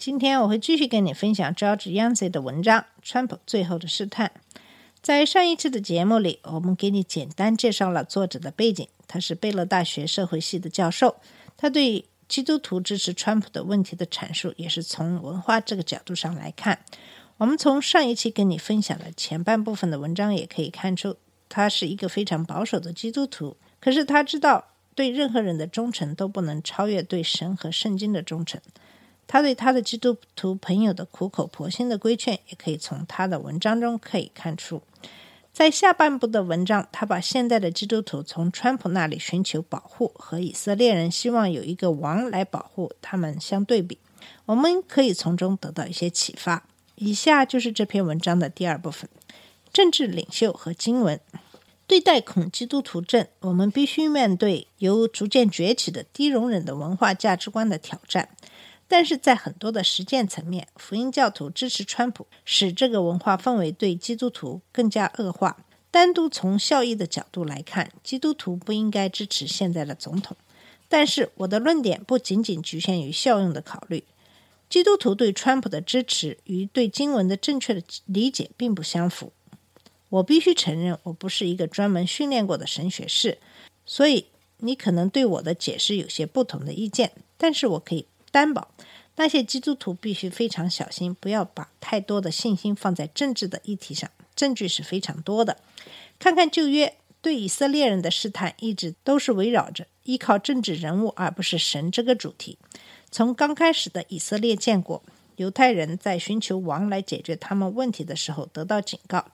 今天我会继续跟你分享 George Yancey 的文章《川普最后的试探》。在上一期的节目里，我们给你简单介绍了作者的背景。他是贝勒大学社会系的教授，他对基督徒支持川普的问题的阐述，也是从文化这个角度上来看。我们从上一期跟你分享的前半部分的文章也可以看出，他是一个非常保守的基督徒。可是他知道，对任何人的忠诚都不能超越对神和圣经的忠诚。他对他的基督徒朋友的苦口婆心的规劝，也可以从他的文章中可以看出。在下半部的文章，他把现代的基督徒从川普那里寻求保护和以色列人希望有一个王来保护他们相对比，我们可以从中得到一些启发。以下就是这篇文章的第二部分：政治领袖和经文。对待恐基督徒症，我们必须面对由逐渐崛起的低容忍的文化价值观的挑战。但是在很多的实践层面，福音教徒支持川普，使这个文化氛围对基督徒更加恶化。单独从效益的角度来看，基督徒不应该支持现在的总统。但是我的论点不仅仅局限于效用的考虑。基督徒对川普的支持与对经文的正确的理解并不相符。我必须承认，我不是一个专门训练过的神学士，所以你可能对我的解释有些不同的意见。但是我可以担保，那些基督徒必须非常小心，不要把太多的信心放在政治的议题上。证据是非常多的。看看旧约对以色列人的试探，一直都是围绕着依靠政治人物而不是神这个主题。从刚开始的以色列建国，犹太人在寻求王来解决他们问题的时候得到警告。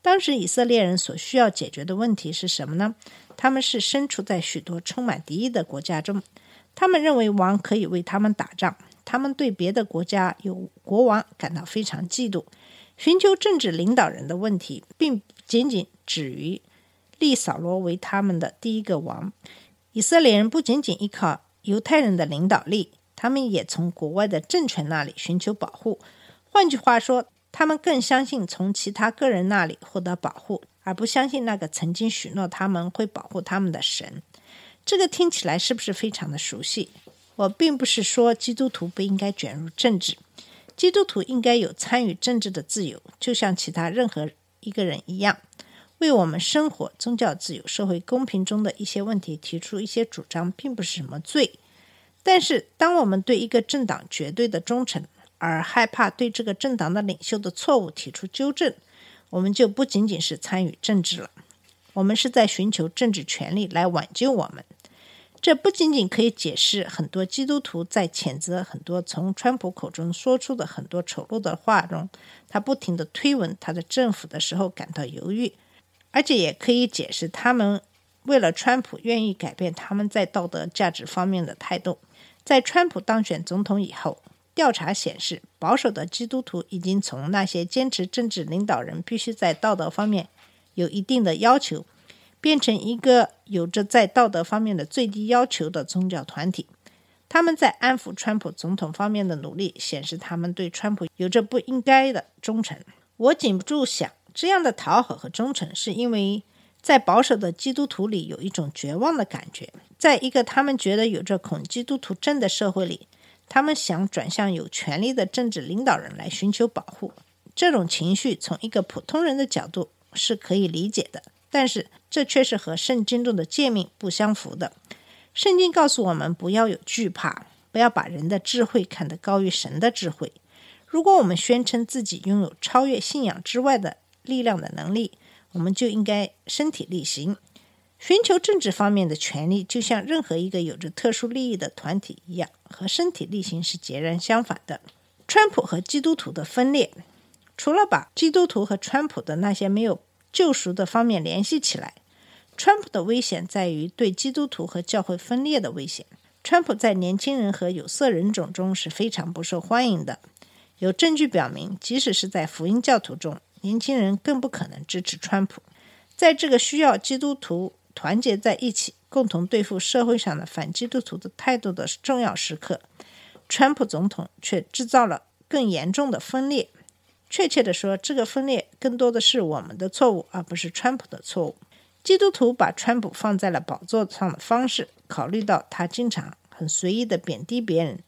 当时以色列人所需要解决的问题是什么呢？他们是身处在许多充满敌意的国家中，他们认为王可以为他们打仗，他们对别的国家有国王感到非常嫉妒。寻求政治领导人的问题，并不仅仅止于利扫罗为他们的第一个王。以色列人不仅仅依靠犹太人的领导力，他们也从国外的政权那里寻求保护。换句话说，他们更相信从其他个人那里获得保护，而不相信那个曾经许诺他们会保护他们的神。这个听起来是不是非常的熟悉？我并不是说基督徒不应该卷入政治。基督徒应该有参与政治的自由，就像其他任何一个人一样，为我们生活、宗教自由、社会公平中的一些问题提出一些主张，并不是什么罪。但是，当我们对一个政党绝对的忠诚，而害怕对这个政党的领袖的错误提出纠正，我们就不仅仅是参与政治了，我们是在寻求政治权利来挽救我们。这不仅仅可以解释很多基督徒在谴责很多从川普口中说出的很多丑陋的话中，他不停的推文他的政府的时候感到犹豫，而且也可以解释他们为了川普愿意改变他们在道德价值方面的态度。在川普当选总统以后，调查显示，保守的基督徒已经从那些坚持政治领导人必须在道德方面有一定的要求。变成一个有着在道德方面的最低要求的宗教团体。他们在安抚川普总统方面的努力，显示他们对川普有着不应该的忠诚。我禁不住想，这样的讨好和忠诚，是因为在保守的基督徒里有一种绝望的感觉。在一个他们觉得有着恐基督徒症的社会里，他们想转向有权力的政治领导人来寻求保护。这种情绪从一个普通人的角度是可以理解的。但是这却是和圣经中的诫命不相符的。圣经告诉我们不要有惧怕，不要把人的智慧看得高于神的智慧。如果我们宣称自己拥有超越信仰之外的力量的能力，我们就应该身体力行。寻求政治方面的权利，就像任何一个有着特殊利益的团体一样，和身体力行是截然相反的。川普和基督徒的分裂，除了把基督徒和川普的那些没有救赎的方面联系起来，川普的危险在于对基督徒和教会分裂的危险。川普在年轻人和有色人种中是非常不受欢迎的，有证据表明，即使是在福音教徒中，年轻人更不可能支持川普。在这个需要基督徒团结在一起，共同对付社会上的反基督徒的态度的重要时刻，川普总统却制造了更严重的分裂。确切地说，这个分裂更多的是我们的错误，而不是川普的错误。基督徒把川普放在了宝座上的方式，考虑到他经常很随意地贬低别人，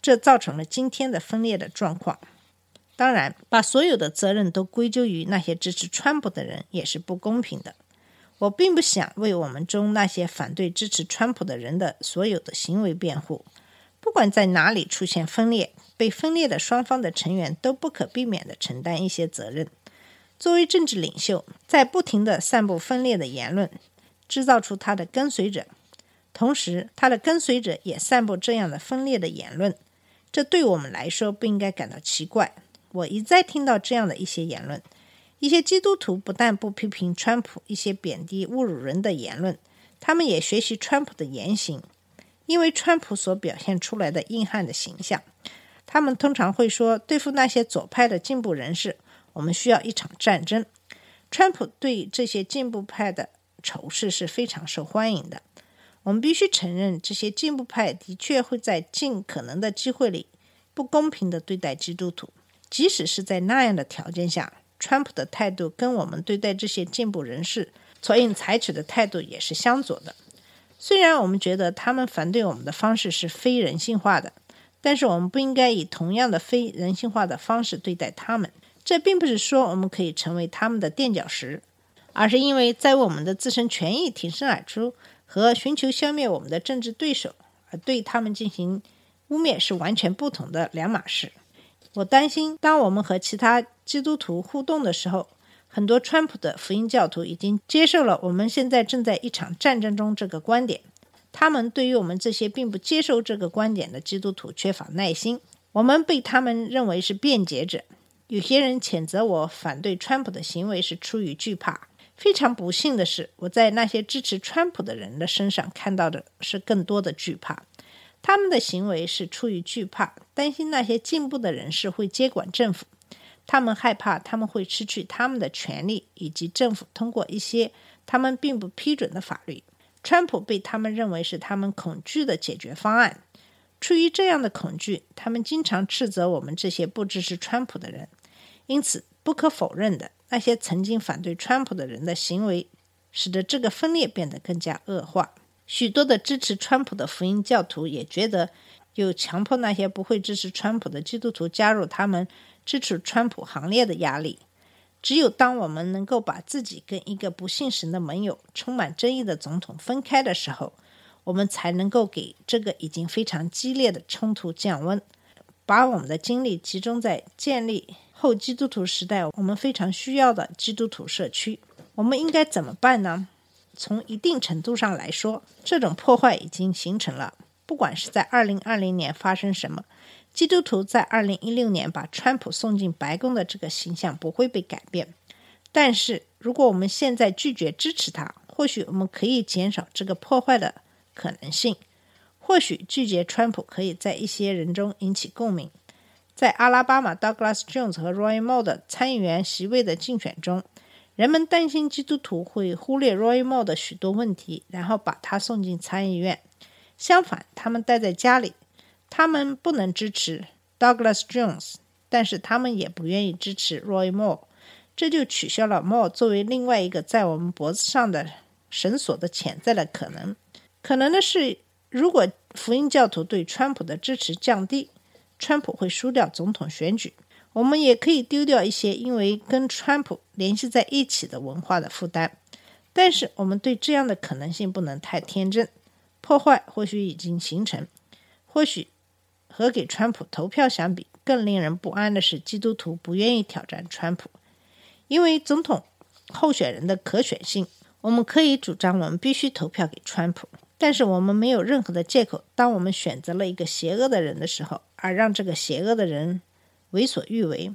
这造成了今天的分裂的状况。当然，把所有的责任都归咎于那些支持川普的人也是不公平的。我并不想为我们中那些反对支持川普的人的所有的行为辩护。不管在哪里出现分裂，被分裂的双方的成员都不可避免地承担一些责任。作为政治领袖，在不停地散布分裂的言论，制造出他的跟随者，同时他的跟随者也散布这样的分裂的言论，这对我们来说不应该感到奇怪。我一再听到这样的一些言论：一些基督徒不但不批评川普一些贬低、侮辱人的言论，他们也学习川普的言行。因为川普所表现出来的硬汉的形象，他们通常会说，对付那些左派的进步人士，我们需要一场战争。川普对这些进步派的仇视是非常受欢迎的。我们必须承认，这些进步派的确会在尽可能的机会里不公平地对待基督徒。即使是在那样的条件下，川普的态度跟我们对待这些进步人士所应采取的态度也是相左的。虽然我们觉得他们反对我们的方式是非人性化的，但是我们不应该以同样的非人性化的方式对待他们。这并不是说我们可以成为他们的垫脚石，而是因为在我们的自身权益挺身而出和寻求消灭我们的政治对手而对他们进行污蔑是完全不同的两码事。我担心，当我们和其他基督徒互动的时候，很多川普的福音教徒已经接受了我们现在正在一场战争中这个观点。他们对于我们这些并不接受这个观点的基督徒缺乏耐心。我们被他们认为是辩解者。有些人谴责我反对川普的行为是出于惧怕。非常不幸的是，我在那些支持川普的人的身上看到的是更多的惧怕。他们的行为是出于惧怕，担心那些进步的人士会接管政府。他们害怕他们会失去他们的权利，以及政府通过一些他们并不批准的法律。川普被他们认为是他们恐惧的解决方案。出于这样的恐惧，他们经常斥责我们这些不支持川普的人。因此，不可否认的，那些曾经反对川普的人的行为，使得这个分裂变得更加恶化。许多的支持川普的福音教徒也觉得，有强迫那些不会支持川普的基督徒加入他们。支持川普行列的压力。只有当我们能够把自己跟一个不信神的盟友、充满争议的总统分开的时候，我们才能够给这个已经非常激烈的冲突降温，把我们的精力集中在建立后基督徒时代我们非常需要的基督徒社区。我们应该怎么办呢？从一定程度上来说，这种破坏已经形成了。不管是在2020年发生什么。基督徒在二零一六年把川普送进白宫的这个形象不会被改变，但是如果我们现在拒绝支持他，或许我们可以减少这个破坏的可能性。或许拒绝川普可以在一些人中引起共鸣。在阿拉巴马 Douglas Jones 和 Roy Moore 的参议员席位的竞选中，人们担心基督徒会忽略 Roy Moore 的许多问题，然后把他送进参议院。相反，他们待在家里。他们不能支持 Douglas Jones，但是他们也不愿意支持 Roy Moore，这就取消了 Moore 作为另外一个在我们脖子上的绳索的潜在的可能。可能的是，如果福音教徒对川普的支持降低，川普会输掉总统选举。我们也可以丢掉一些因为跟川普联系在一起的文化的负担，但是我们对这样的可能性不能太天真。破坏或许已经形成，或许。和给川普投票相比，更令人不安的是，基督徒不愿意挑战川普，因为总统候选人的可选性。我们可以主张我们必须投票给川普，但是我们没有任何的借口，当我们选择了一个邪恶的人的时候，而让这个邪恶的人为所欲为。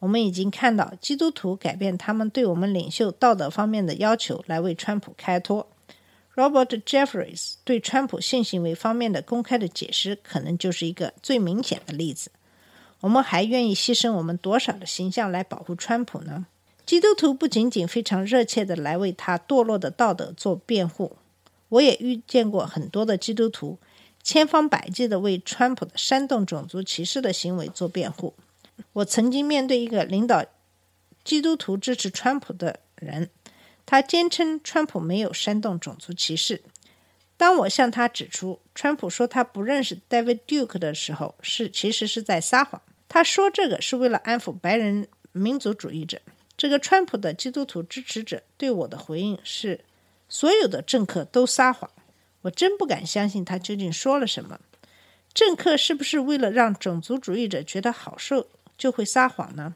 我们已经看到基督徒改变他们对我们领袖道德方面的要求，来为川普开脱。Robert Jeffries 对川普性行为方面的公开的解释，可能就是一个最明显的例子。我们还愿意牺牲我们多少的形象来保护川普呢？基督徒不仅仅非常热切的来为他堕落的道德做辩护，我也遇见过很多的基督徒千方百计的为川普的煽动种族歧视的行为做辩护。我曾经面对一个领导基督徒支持川普的人，他坚称川普没有煽动种族歧视。当我向他指出川普说他不认识 David Duke 的时候，是其实是在撒谎。他说这个是为了安抚白人民族主义者。这个川普的基督徒支持者对我的回应是：所有的政客都撒谎。我真不敢相信他究竟说了什么。政客是不是为了让种族主义者觉得好受就会撒谎呢？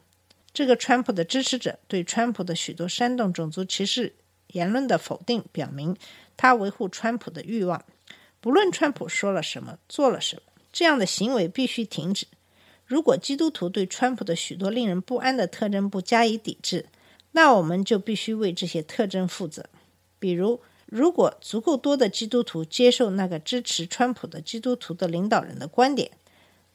这个川普的支持者对川普的许多煽动种族歧视言论的否定，表明他维护川普的欲望。不论川普说了什么、做了什么，这样的行为必须停止。如果基督徒对川普的许多令人不安的特征不加以抵制，那我们就必须为这些特征负责。比如，如果足够多的基督徒接受那个支持川普的基督徒的领导人的观点，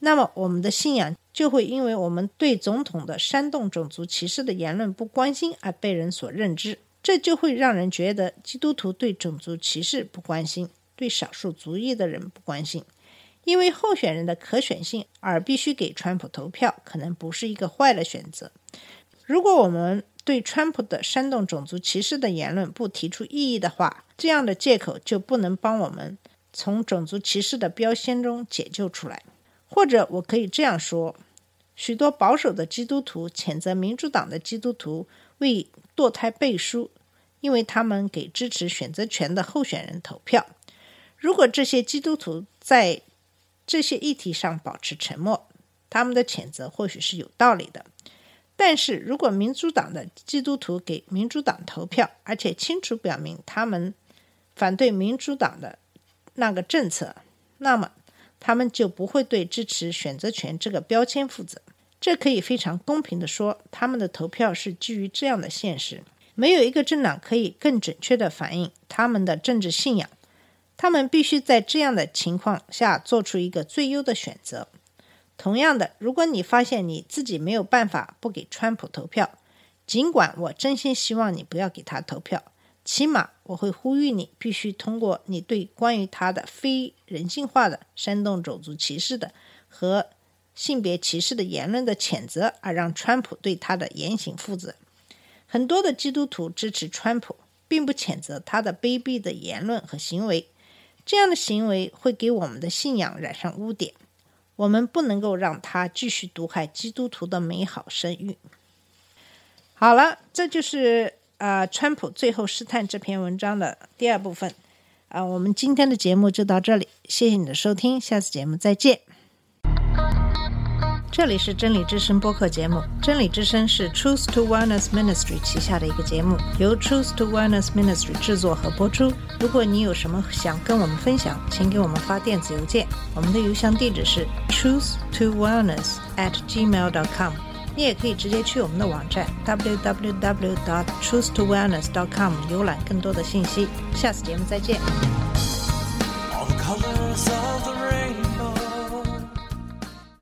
那么我们的信仰就会因为我们对总统的煽动种族歧视的言论不关心而被人所认知。这就会让人觉得基督徒对种族歧视不关心，对少数族裔的人不关心。因为候选人的可选性而必须给川普投票，可能不是一个坏的选择。如果我们对川普的煽动种族歧视的言论不提出异议的话，这样的借口就不能帮我们从种族歧视的标签中解救出来。或者，我可以这样说：许多保守的基督徒谴责民主党的基督徒为堕胎背书，因为他们给支持选择权的候选人投票。如果这些基督徒在这些议题上保持沉默，他们的谴责或许是有道理的。但是如果民主党的基督徒给民主党投票，而且清楚表明他们反对民主党的那个政策，那么他们就不会对支持选择权这个标签负责。这可以非常公平地说，他们的投票是基于这样的现实：没有一个政党可以更准确地反映他们的政治信仰。他们必须在这样的情况下做出一个最优的选择。同样的，如果你发现你自己没有办法不给川普投票，尽管我真心希望你不要给他投票，起码我会呼吁你必须通过你对关于他的非人性化的煽动种族歧视的和性别歧视的言论的谴责，而让川普对他的言行负责。很多的基督徒支持川普，并不谴责他的卑鄙的言论和行为。这样的行为会给我们的信仰染上污点，我们不能够让他继续毒害基督徒的美好声誉。好了，这就是呃，川普最后试探这篇文章的第二部分。啊，我们今天的节目就到这里，谢谢你的收听，下次节目再见。这里是真理之声播客节目。真理之声是 Truth to Wellness Ministry 旗下的一个节目，由 Truth to Wellness Ministry 制作和播出。如果你有什么想跟我们分享，请给我们发电子邮件，我们的邮箱地址是 truth to wellness at gmail dot com。你也可以直接去我们的网站 www dot truth to wellness dot com 浏览更多的信息。下次节目再见。All the colors of the rainbow.